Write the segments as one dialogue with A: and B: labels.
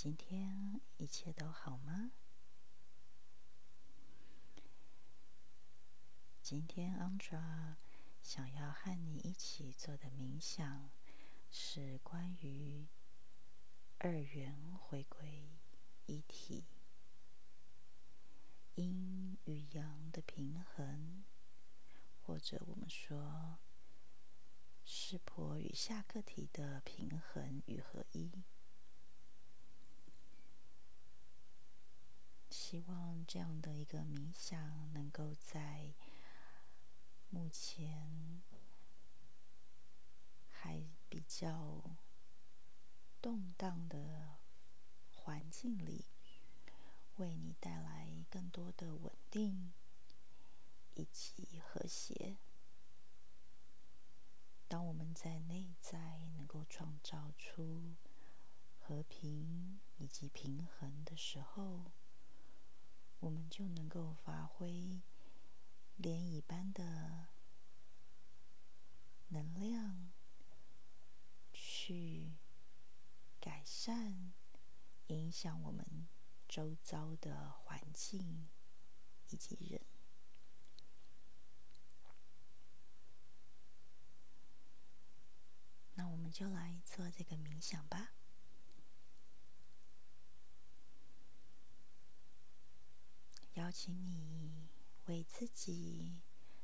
A: 今天一切都好吗？今天 Andra 想要和你一起做的冥想是关于二元回归一体、阴与阳的平衡，或者我们说湿婆与下课体的平衡与合一。希望这样的一个冥想，能够在目前还比较动荡的环境里，为你带来更多的稳定以及和谐。当我们在内在能够创造出和平以及平衡的时候，我们就能够发挥涟漪般的能量，去改善影响我们周遭的环境以及人。那我们就来做这个冥想吧。邀请你为自己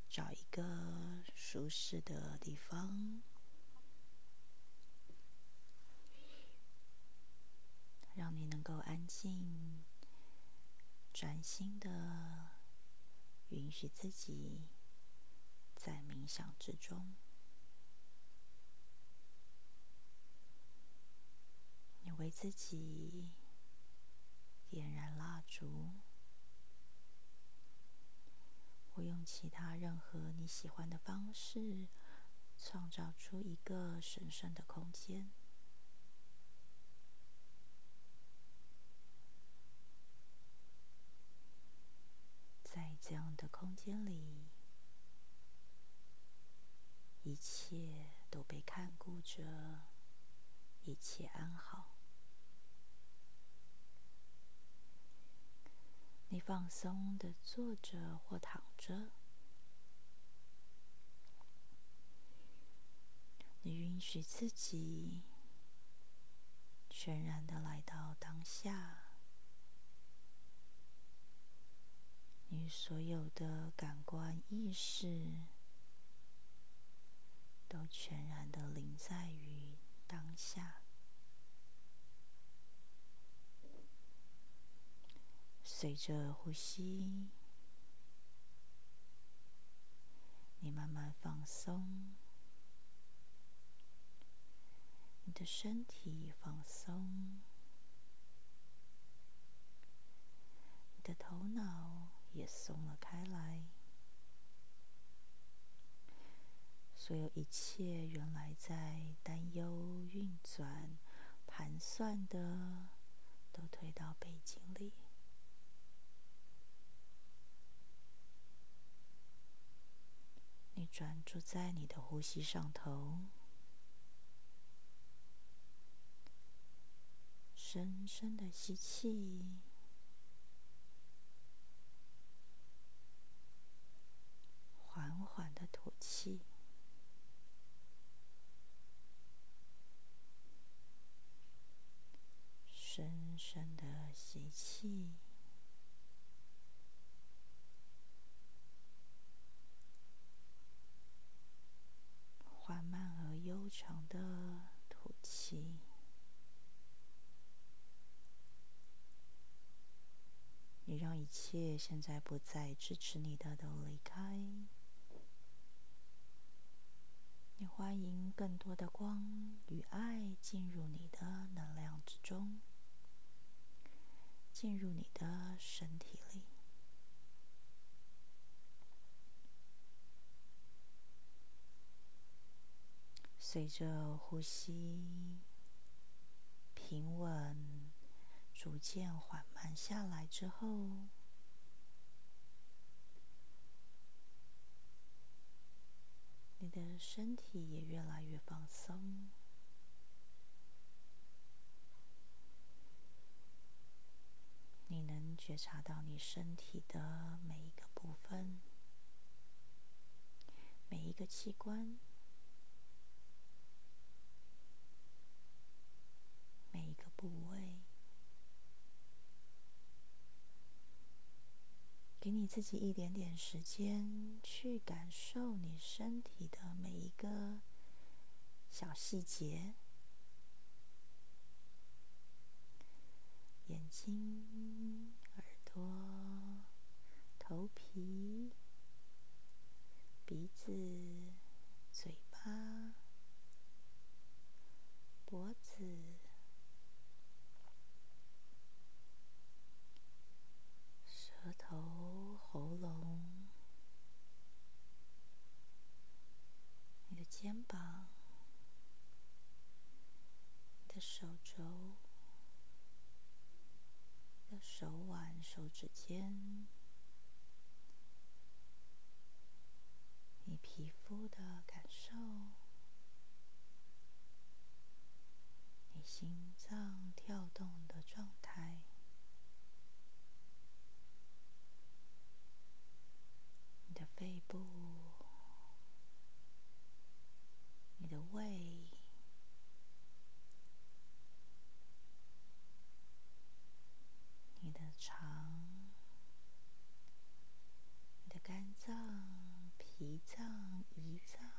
A: 找一个舒适的地方，让你能够安静、专心的允许自己在冥想之中。你为自己点燃蜡烛。或用其他任何你喜欢的方式，创造出一个神圣的空间。在这样的空间里，一切都被看顾着，一切安好。你放松的坐着或躺着，你允许自己全然的来到当下，你所有的感官意识都全然的临在于当下。随着呼吸，你慢慢放松，你的身体放松，你的头脑也松了开来。所有一切原来在担忧、运转、盘算的，都推到背景里。你专注在你的呼吸上头，深深的吸气，缓缓的吐气，深深的吸气。长的吐气，你让一切现在不再支持你的都离开。你欢迎更多的光与爱进入你的能量之中，进入你的身体里。随着呼吸平稳、逐渐缓慢下来之后，你的身体也越来越放松。你能觉察到你身体的每一个部分，每一个器官，每一个部位。给你自己一点点时间，去感受你身体的每一个小细节：眼睛、耳朵、头皮、鼻子、嘴巴、脖子。额头、喉咙、你的肩膀、你的手肘、的手腕、间、你皮肤的感受、你心脏跳动的状态。背部，你的胃，你的肠，你的肝脏、脾脏、胰脏，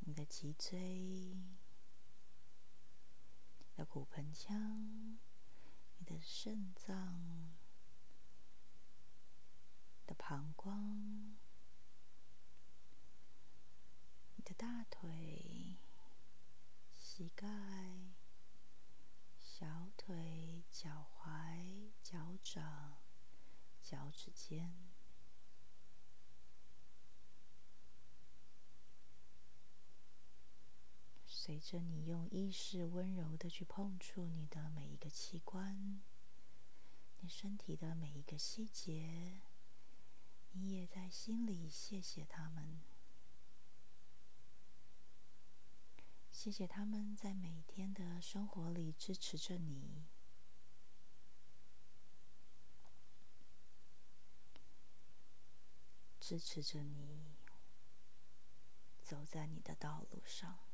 A: 你的脊椎。的骨盆腔，你的肾脏的膀胱，你的大腿、膝盖、小腿、脚踝、脚掌、脚趾尖。随着你用意识温柔的去碰触你的每一个器官，你身体的每一个细节，你也在心里谢谢他们，谢谢他们在每天的生活里支持着你，支持着你走在你的道路上。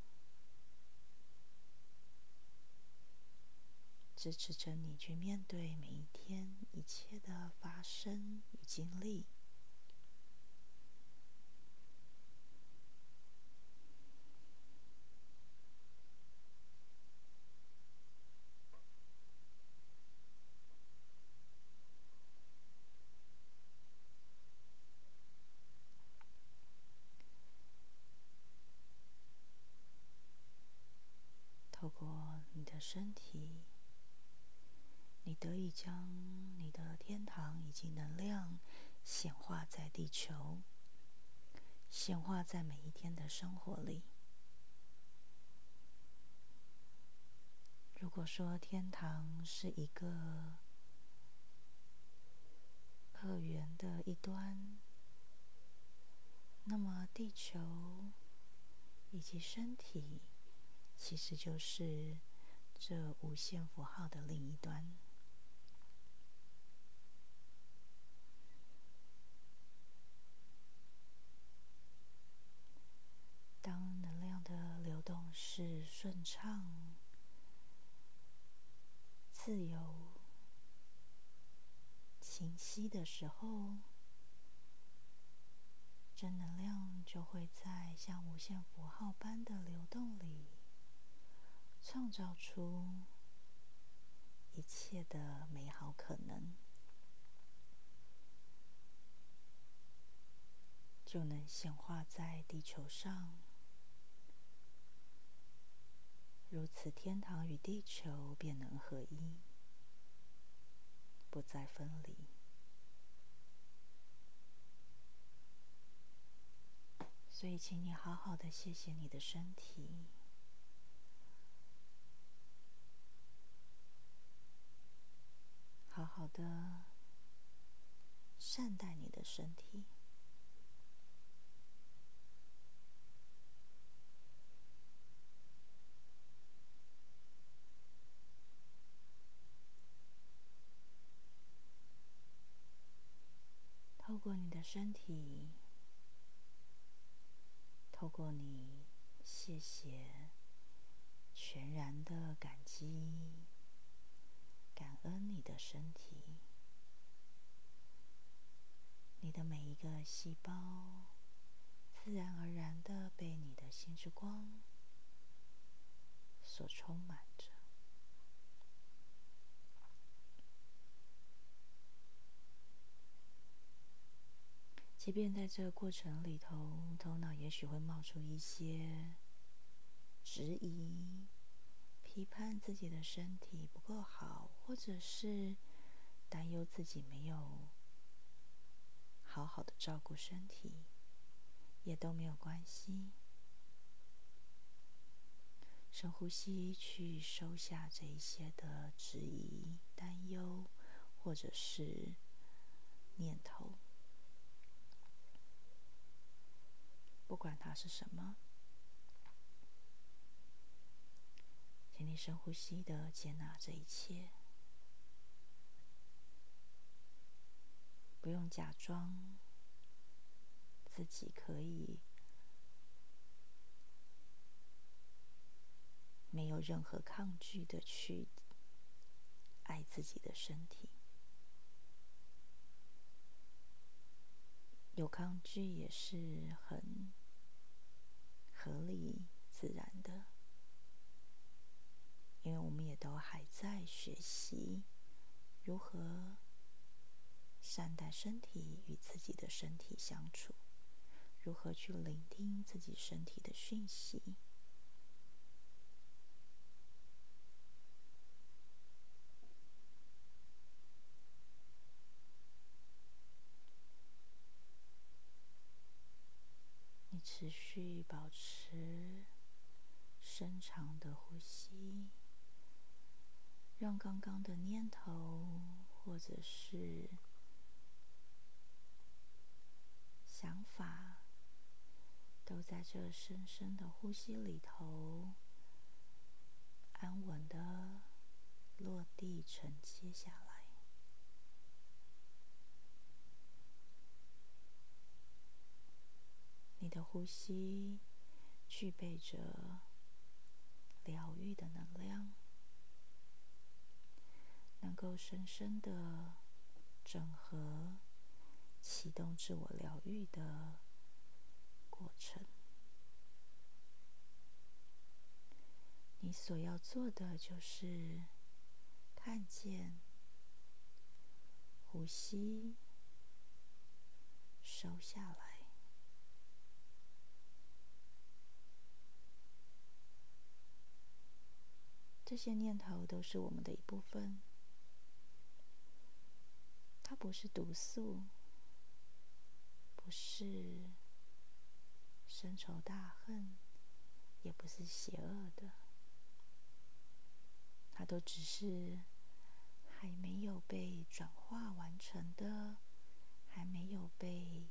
A: 支持着你去面对每一天一切的发生与经历。透过你的身体。你得以将你的天堂以及能量显化在地球，显化在每一天的生活里。如果说天堂是一个二元的一端，那么地球以及身体其实就是这无限符号的另一端。当能量的流动是顺畅、自由、清晰的时候，正能量就会在像无限符号般的流动里，创造出一切的美好可能，就能显化在地球上。如此，天堂与地球便能合一，不再分离。所以，请你好好的谢谢你的身体，好好的善待你的身体。的身体，透过你谢谢，全然的感激，感恩你的身体，你的每一个细胞，自然而然的被你的心之光所充满着。即便在这个过程里头，头脑也许会冒出一些质疑、批判自己的身体不够好，或者是担忧自己没有好好的照顾身体，也都没有关系。深呼吸，去收下这一些的质疑、担忧，或者是念头。不管它是什么，请你深呼吸的接纳这一切，不用假装自己可以没有任何抗拒的去爱自己的身体，有抗拒也是很。合理自然的，因为我们也都还在学习如何善待身体，与自己的身体相处，如何去聆听自己身体的讯息。持续保持深长的呼吸，让刚刚的念头或者是想法，都在这深深的呼吸里头安稳的落地承接下来。你的呼吸具备着疗愈的能量，能够深深的整合、启动自我疗愈的过程。你所要做的就是看见、呼吸、收下来。这些念头都是我们的一部分，它不是毒素，不是深仇大恨，也不是邪恶的，它都只是还没有被转化完成的，还没有被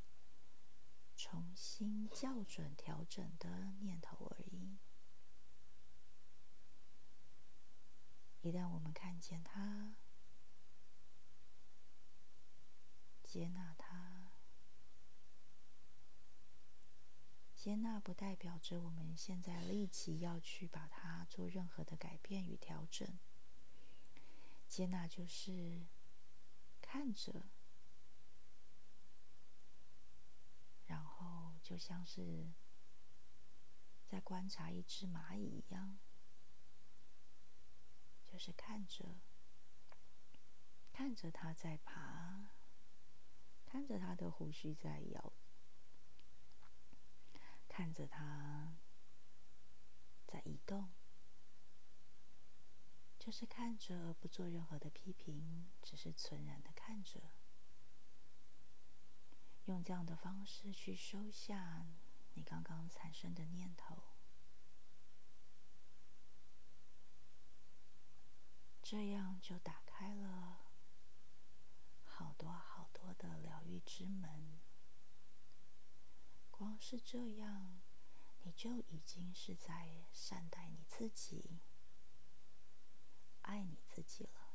A: 重新校准调整的念头而已。一旦我们看见它，接纳它，接纳不代表着我们现在立即要去把它做任何的改变与调整。接纳就是看着，然后就像是在观察一只蚂蚁一样。就是看着，看着它在爬，看着它的胡须在摇，看着它在移动，就是看着不做任何的批评，只是纯然的看着，用这样的方式去收下你刚刚产生的念头。这样就打开了好多好多的疗愈之门。光是这样，你就已经是在善待你自己、爱你自己了。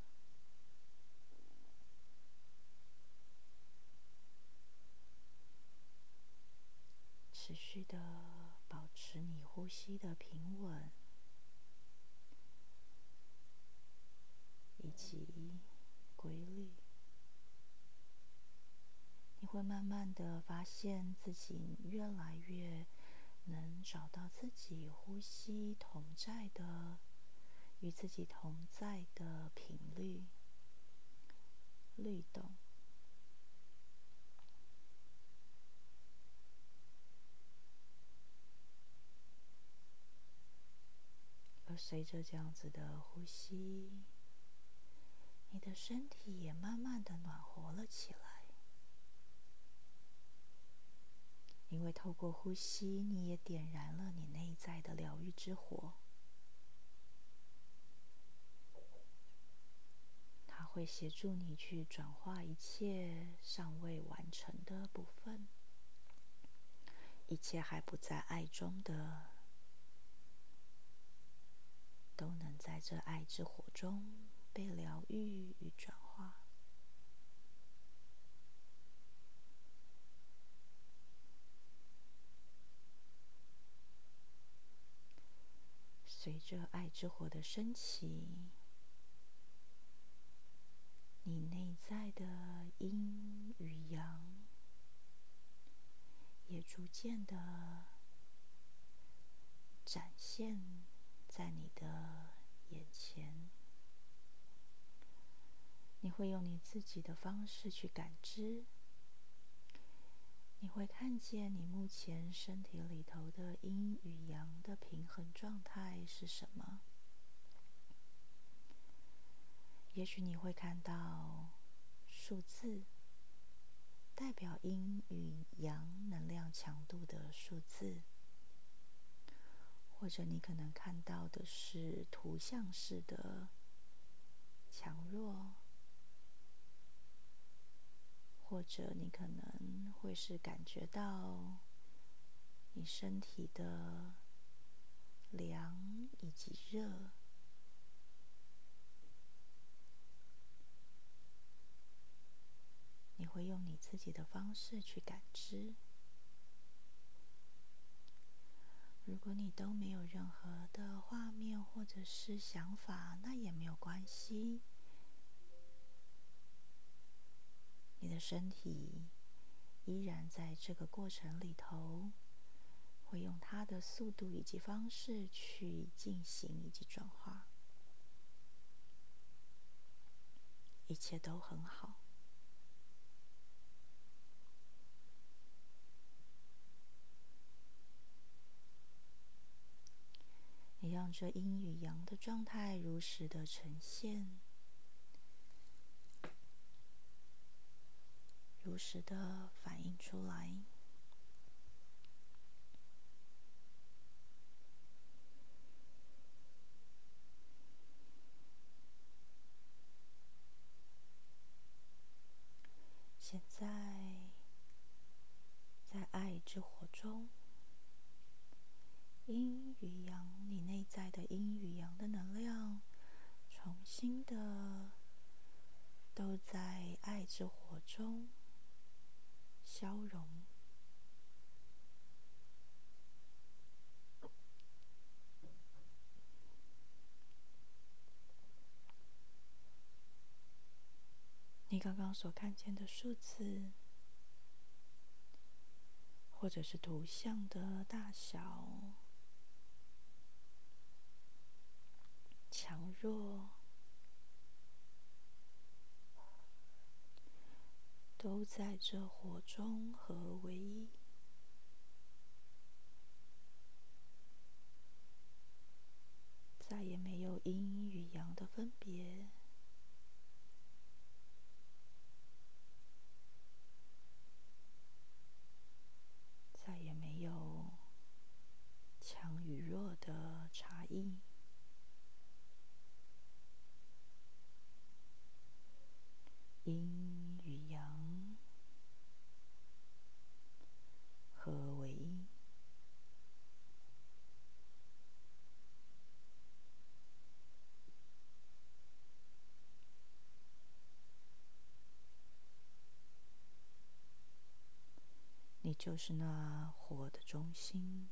A: 持续的保持你呼吸的平稳，以及规律。你会慢慢的发现自己越来越能找到自己呼吸同在的、与自己同在的频率律动。而随着这样子的呼吸，你的身体也慢慢的暖和了起来。因为透过呼吸，你也点燃了你内在的疗愈之火，它会协助你去转化一切尚未完成的部分，一切还不在爱中的。都能在这爱之火中被疗愈与转化。随着爱之火的升起，你内在的阴与阳也逐渐的展现。在你的眼前，你会用你自己的方式去感知。你会看见你目前身体里头的阴与阳的平衡状态是什么？也许你会看到数字，代表阴与阳能量强度的数字。或者你可能看到的是图像式的强弱，或者你可能会是感觉到你身体的凉以及热，你会用你自己的方式去感知。如果你都没有任何的画面或者是想法，那也没有关系。你的身体依然在这个过程里头，会用它的速度以及方式去进行以及转化，一切都很好。你让这阴与阳的状态如实的呈现，如实的反映出来。现在，在爱之火中。阴与阳，你内在的阴与阳的能量，重新的都在爱之火中消融。你刚刚所看见的数字，或者是图像的大小。强弱都在这火中和为一，再也没有阴与阳的分别，再也没有强与弱的差异。阴与阳合为一，就是那火的中心。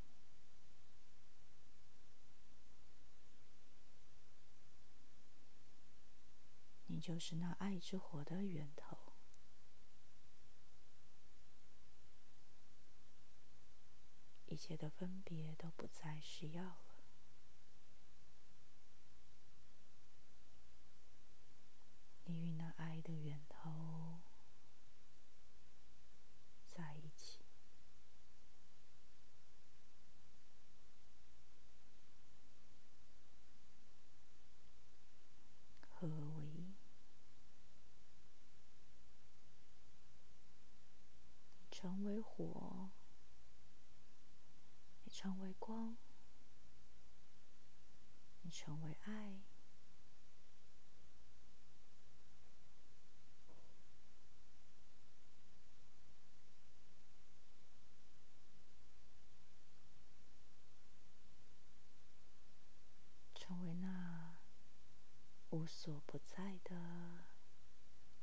A: 你就是那爱之火的源头，一切的分别都不再需要了。你与那爱的源头在一起，合为一。你成为火，你成为光，你成为爱。无所不在的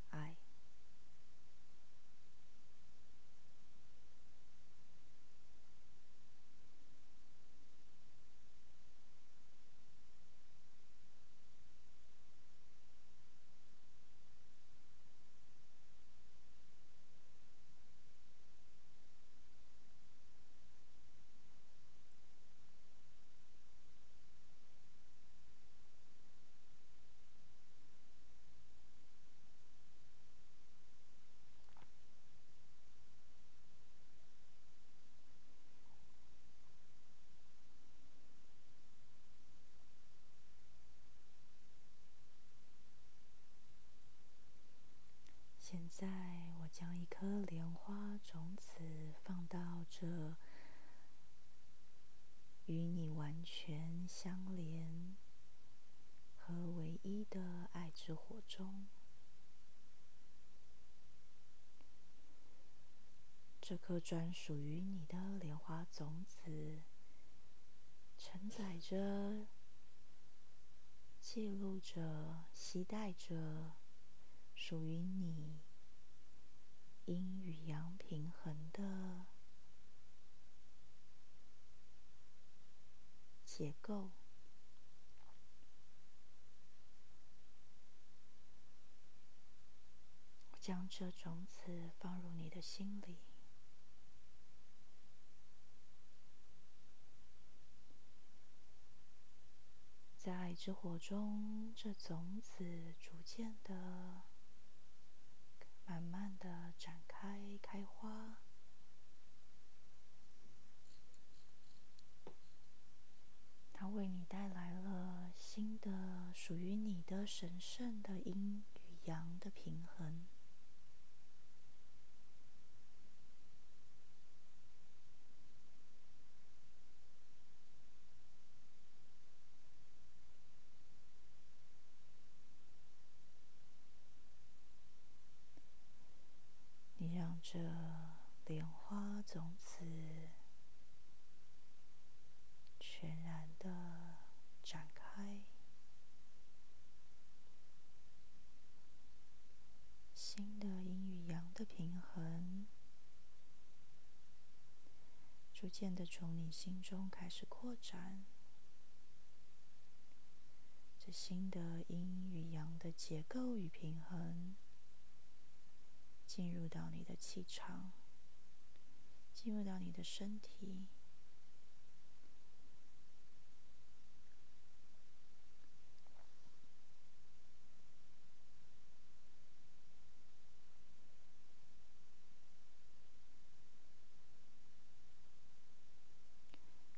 A: 爱。现在，我将一颗莲花种子放到这与你完全相连、和唯一的爱之火中。这颗专属于你的莲花种子，承载着、记录着、期待着。属于你阴与阳平衡的结构，将这种子放入你的心里，在爱之火中，这种子逐渐的。慢慢的展开，开花。它为你带来了新的、属于你的神圣的阴与阳的平衡。这莲花种子全然的展开，新的阴与阳的平衡逐渐的从你心中开始扩展。这新的阴与阳的结构与平衡。进入到你的气场，进入到你的身体，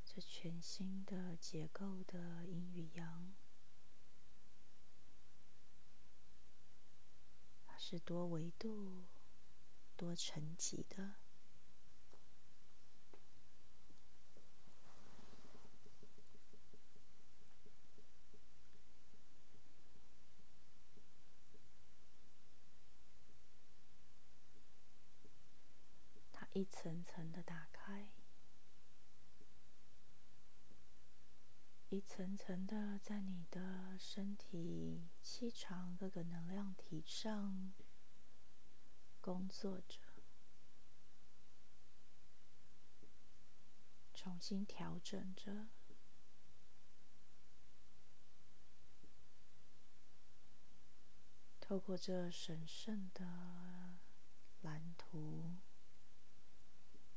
A: 这全新的结构的阴与阳，它是多维度。多层级的，它一层层的打开，一层层的在你的身体、气场各个能量体上。工作着，重新调整着。透过这神圣的蓝图，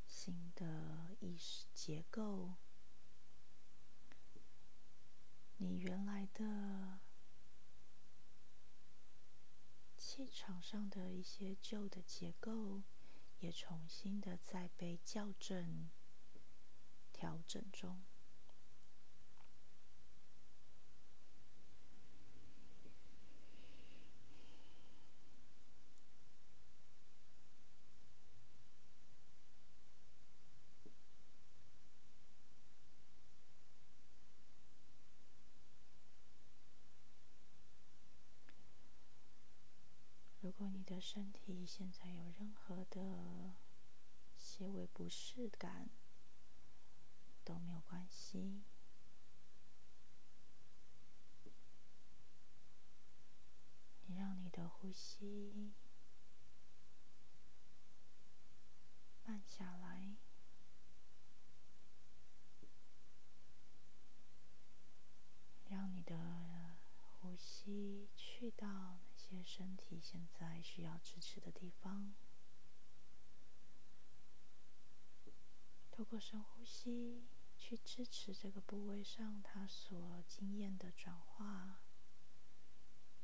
A: 新的意识结构，你原来的气场上的一些旧的结构，也重新的在被校正、调整中。的身体现在有任何的些微不适感都没有关系，你让你的呼吸慢下来，让你的呼吸去到。些身体现在需要支持的地方，透过深呼吸去支持这个部位上它所经验的转化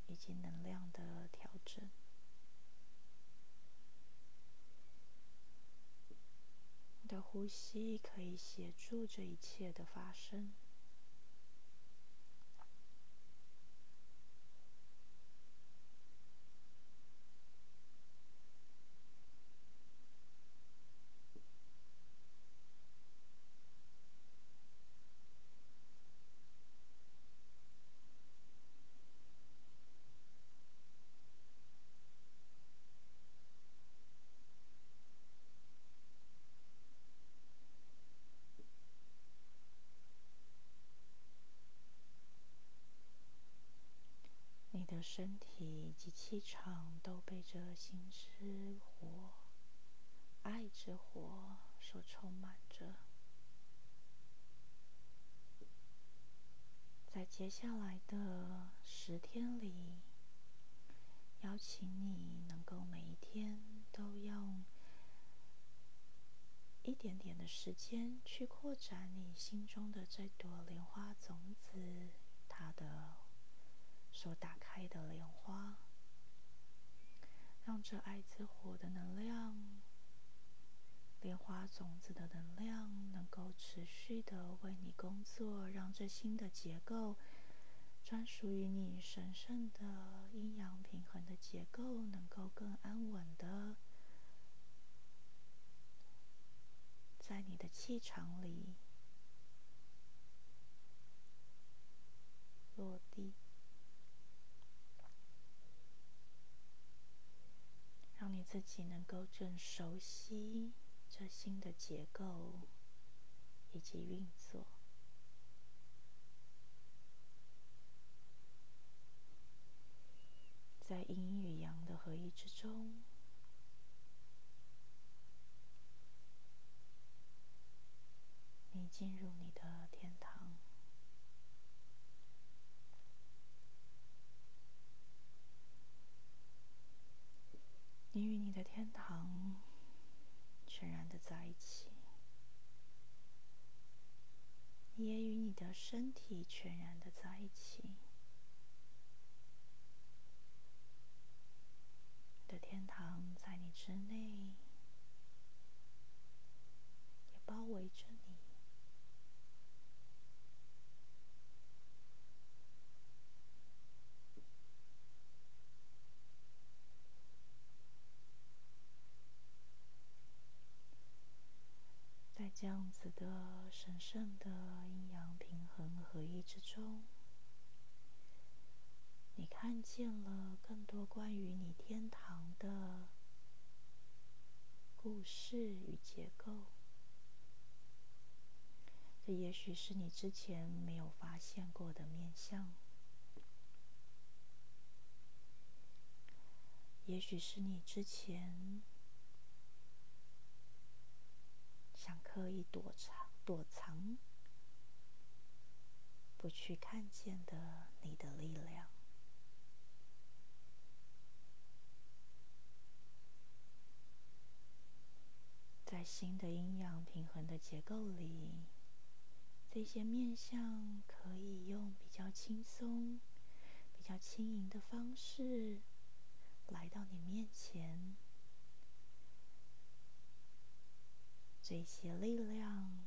A: 以及能量的调整。你的呼吸可以协助这一切的发生。身体及气场都被这心之火、爱之火所充满着。在接下来的十天里，邀请你能够每一天都用一点点的时间去扩展你心中的这朵莲花种子，它的。所打开的莲花，让这爱之火的能量、莲花种子的能量，能够持续的为你工作，让这新的结构，专属于你神圣的阴阳平衡的结构，能够更安稳的在你的气场里落地。让你自己能够更熟悉这新的结构以及运作，在阴与阳的合一之中，你进入你的天堂。你与你的天堂全然的在一起，也与你的身体全然的在一起。你的天堂在你之内，也包围着。这样子的神圣的阴阳平衡合一之中，你看见了更多关于你天堂的故事与结构。这也许是你之前没有发现过的面相，也许是你之前。想刻意躲藏，躲藏、不去看见的你的力量。在新的阴阳平衡的结构里，这些面相可以用比较轻松、比较轻盈的方式来到你面前。这些力量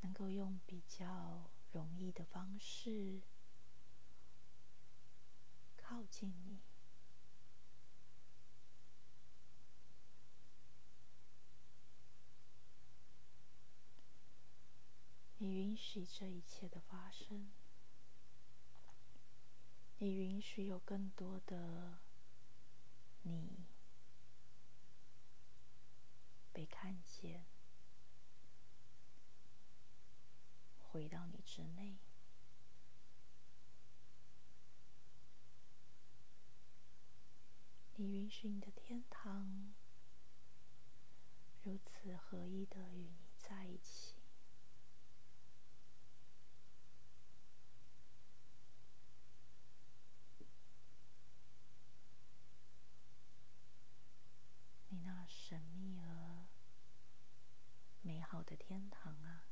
A: 能够用比较容易的方式靠近你。你允许这一切的发生，你允许有更多的你被看见，回到你之内。你允许你的天堂如此合一的与你在一起。神秘而美好的天堂啊！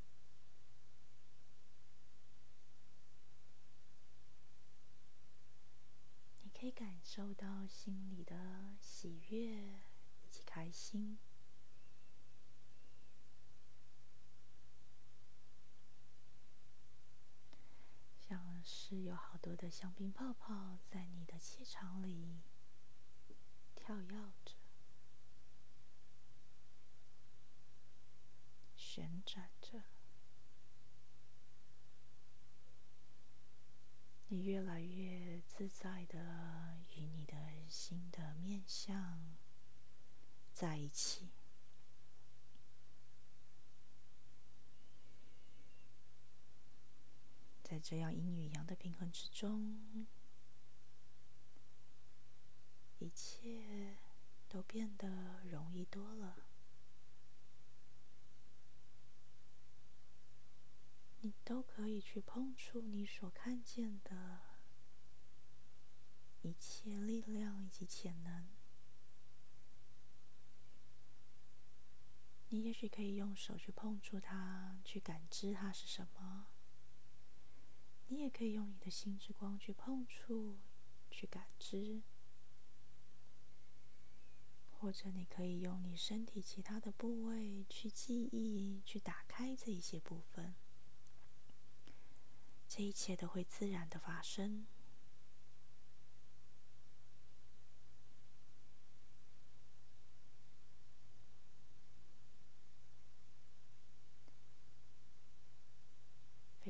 A: 你可以感受到心里的喜悦以及开心，像是有好多的香槟泡泡在你的气场里跳跃着。旋转着，你越来越自在的新的面相在一起，在这样阴与阳的平衡之中，一切都变得容易多了。你都可以去碰触你所看见的一切力量以及潜能。你也许可以用手去碰触它，去感知它是什么。你也可以用你的心之光去碰触，去感知。或者你可以用你身体其他的部位去记忆，去打开这一些部分。这一切都会自然的发生，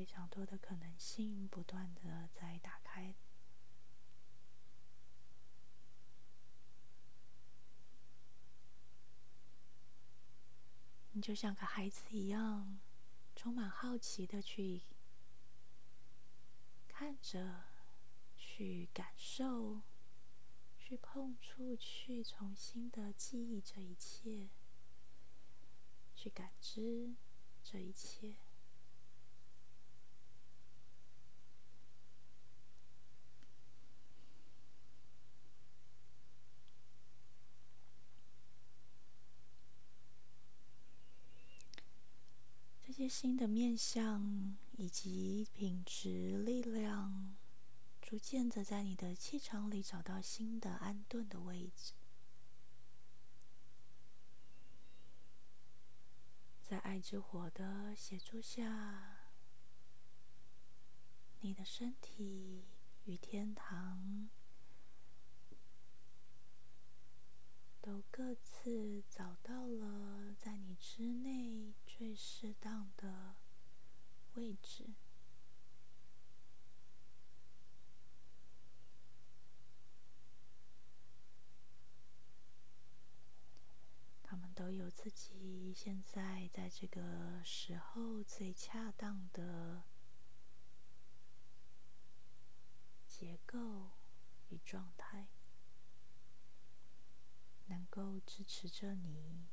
A: 常多的可能性不断的在打开，你就像个孩子一样，充满好奇的去。看着，去感受，去碰触，去重新的记忆这一切，去感知这一切。这些新的面相。以及品质、力量，逐渐的在你的气场里找到新的安顿的位置，在爱之火的协助下，你的身体与天堂都各自找到了在你之内最适当的。位置，他们都有自己现在在这个时候最恰当的结构与状态，能够支持着你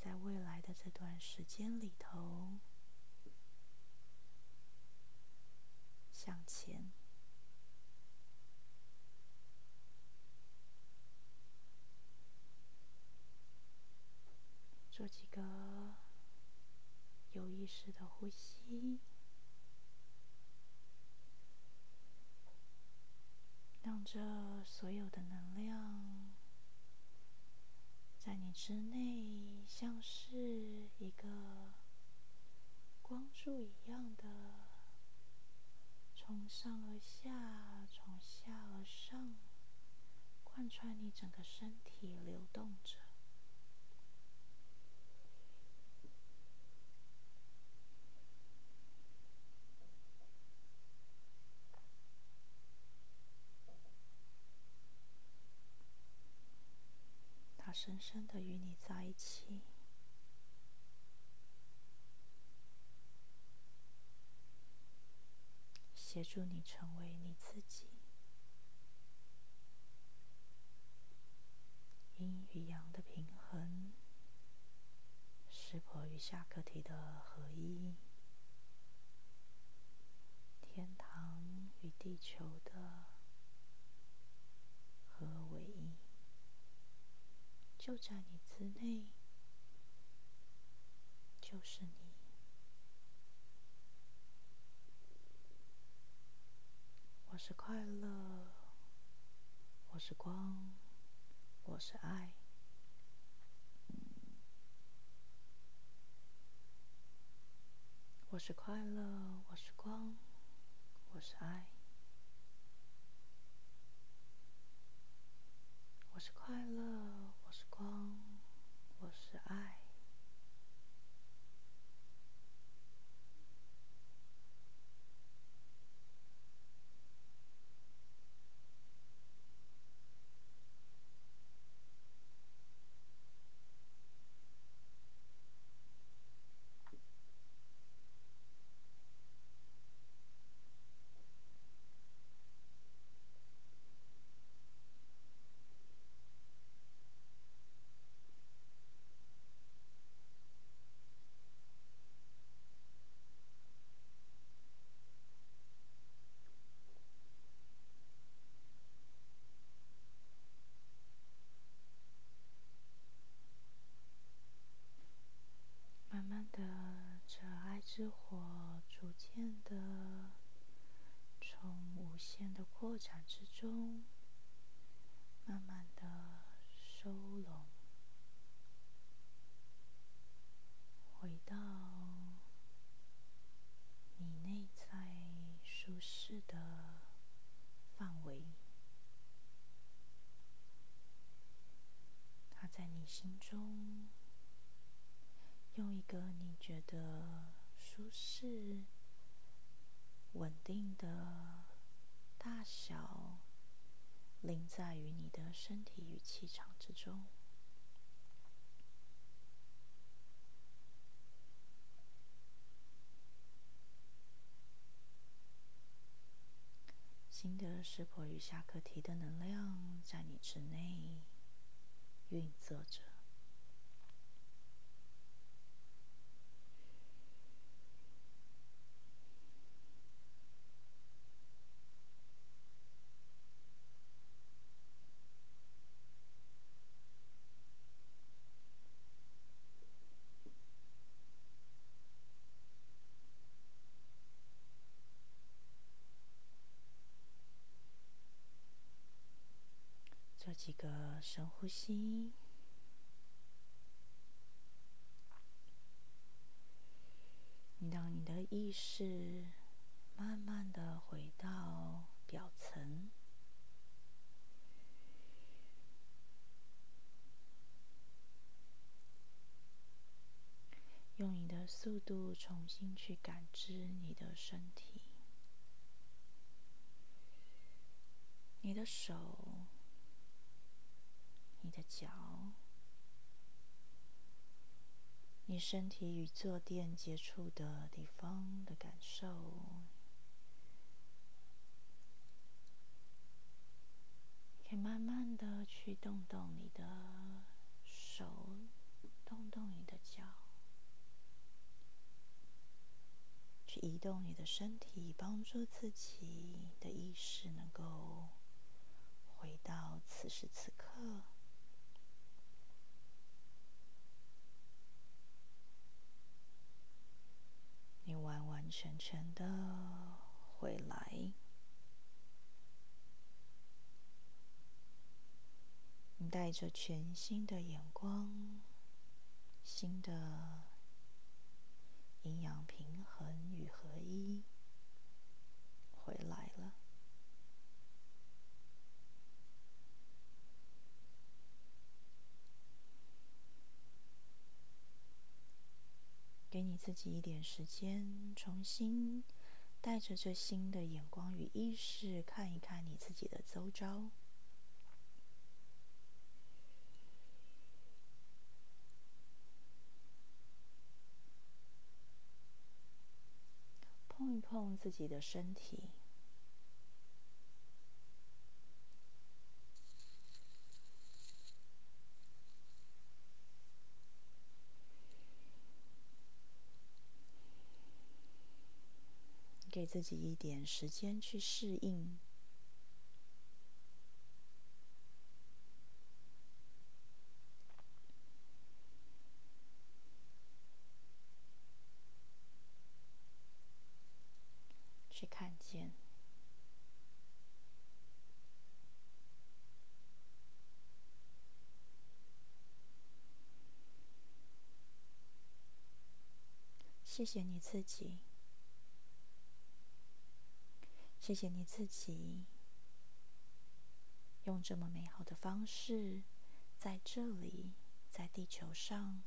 A: 在未来的这段时间里头，向前做几个有意识的呼吸，让这所有的能量。在你之内，像是一个光柱一样的，从上而下，从下而上，贯穿你整个身体流动着。深深的与你在一起，协助你成为你自己。阴与阳的平衡，湿婆与下课题的合一，天堂与地球的合为一。就在你之内，就是你。我是快乐，我是光，我是爱。我是快乐，我是光，我是爱。我是快乐。光，我是爱。之火逐渐的从无限的扩展之中，慢慢的收拢，回到你内在舒适的范围。它在你心中用一个你觉得。舒适、稳定的大小，临在于你的身体与气场之中。新的湿婆与下课题的能量在你之内运作着。几个深呼吸，让你的意识慢慢的回到表层，用你的速度重新去感知你的身体，你的手。你的脚，你身体与坐垫接触的地方的感受。可以慢慢的去动动你的手，动动你的脚。去移动你的身体，帮助自己的意识能够回到此时此刻。你完完全全的回来。你带着全新的眼光，新的阴阳平衡与合一，回来了。给你自己一点时间，重新带着这新的眼光与意识，看一看你自己的周遭。碰一碰自己的身体，给自己一点时间去适应。去看见，谢谢你自己，谢谢你自己，用这么美好的方式，在这里，在地球上，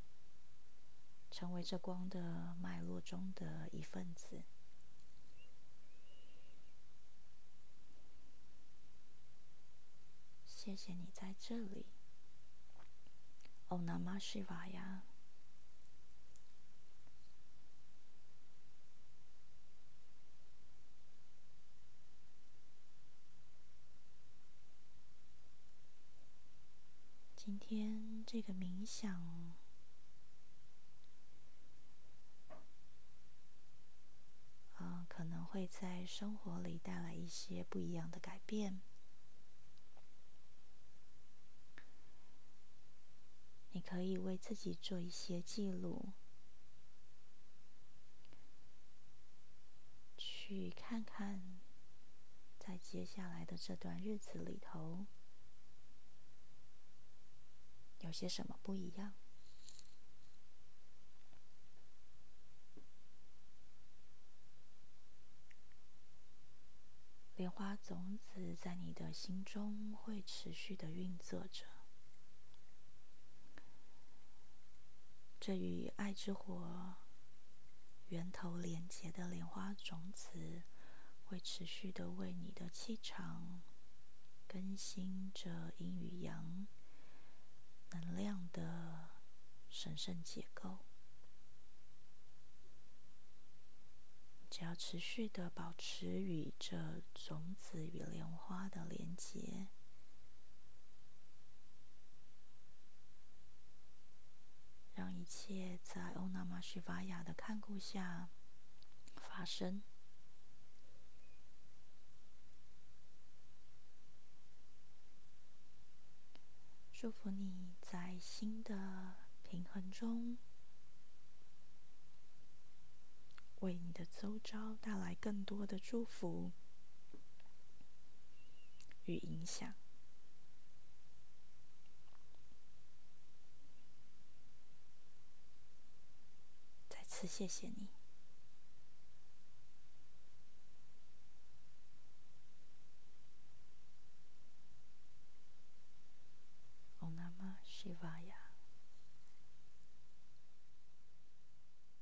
A: 成为这光的脉络中的一份子。谢谢你在这里。Om Namah Shivaya。今天这个冥想，啊，可能会在生活里带来一些不一样的改变。你可以为自己做一些记录，去看看，在接下来的这段日子里头，有些什么不一样。莲花种子在你的心中会持续的运作着。这与爱之火源头连接的莲花种子，会持续的为你的气场更新着阴与阳能量的神圣结构。只要持续的保持与这种子与莲花的连接。让一切在欧那玛须法雅的看顾下发生。祝福你在新的平衡中，为你的周遭带来更多的祝福与影响。再次谢谢你。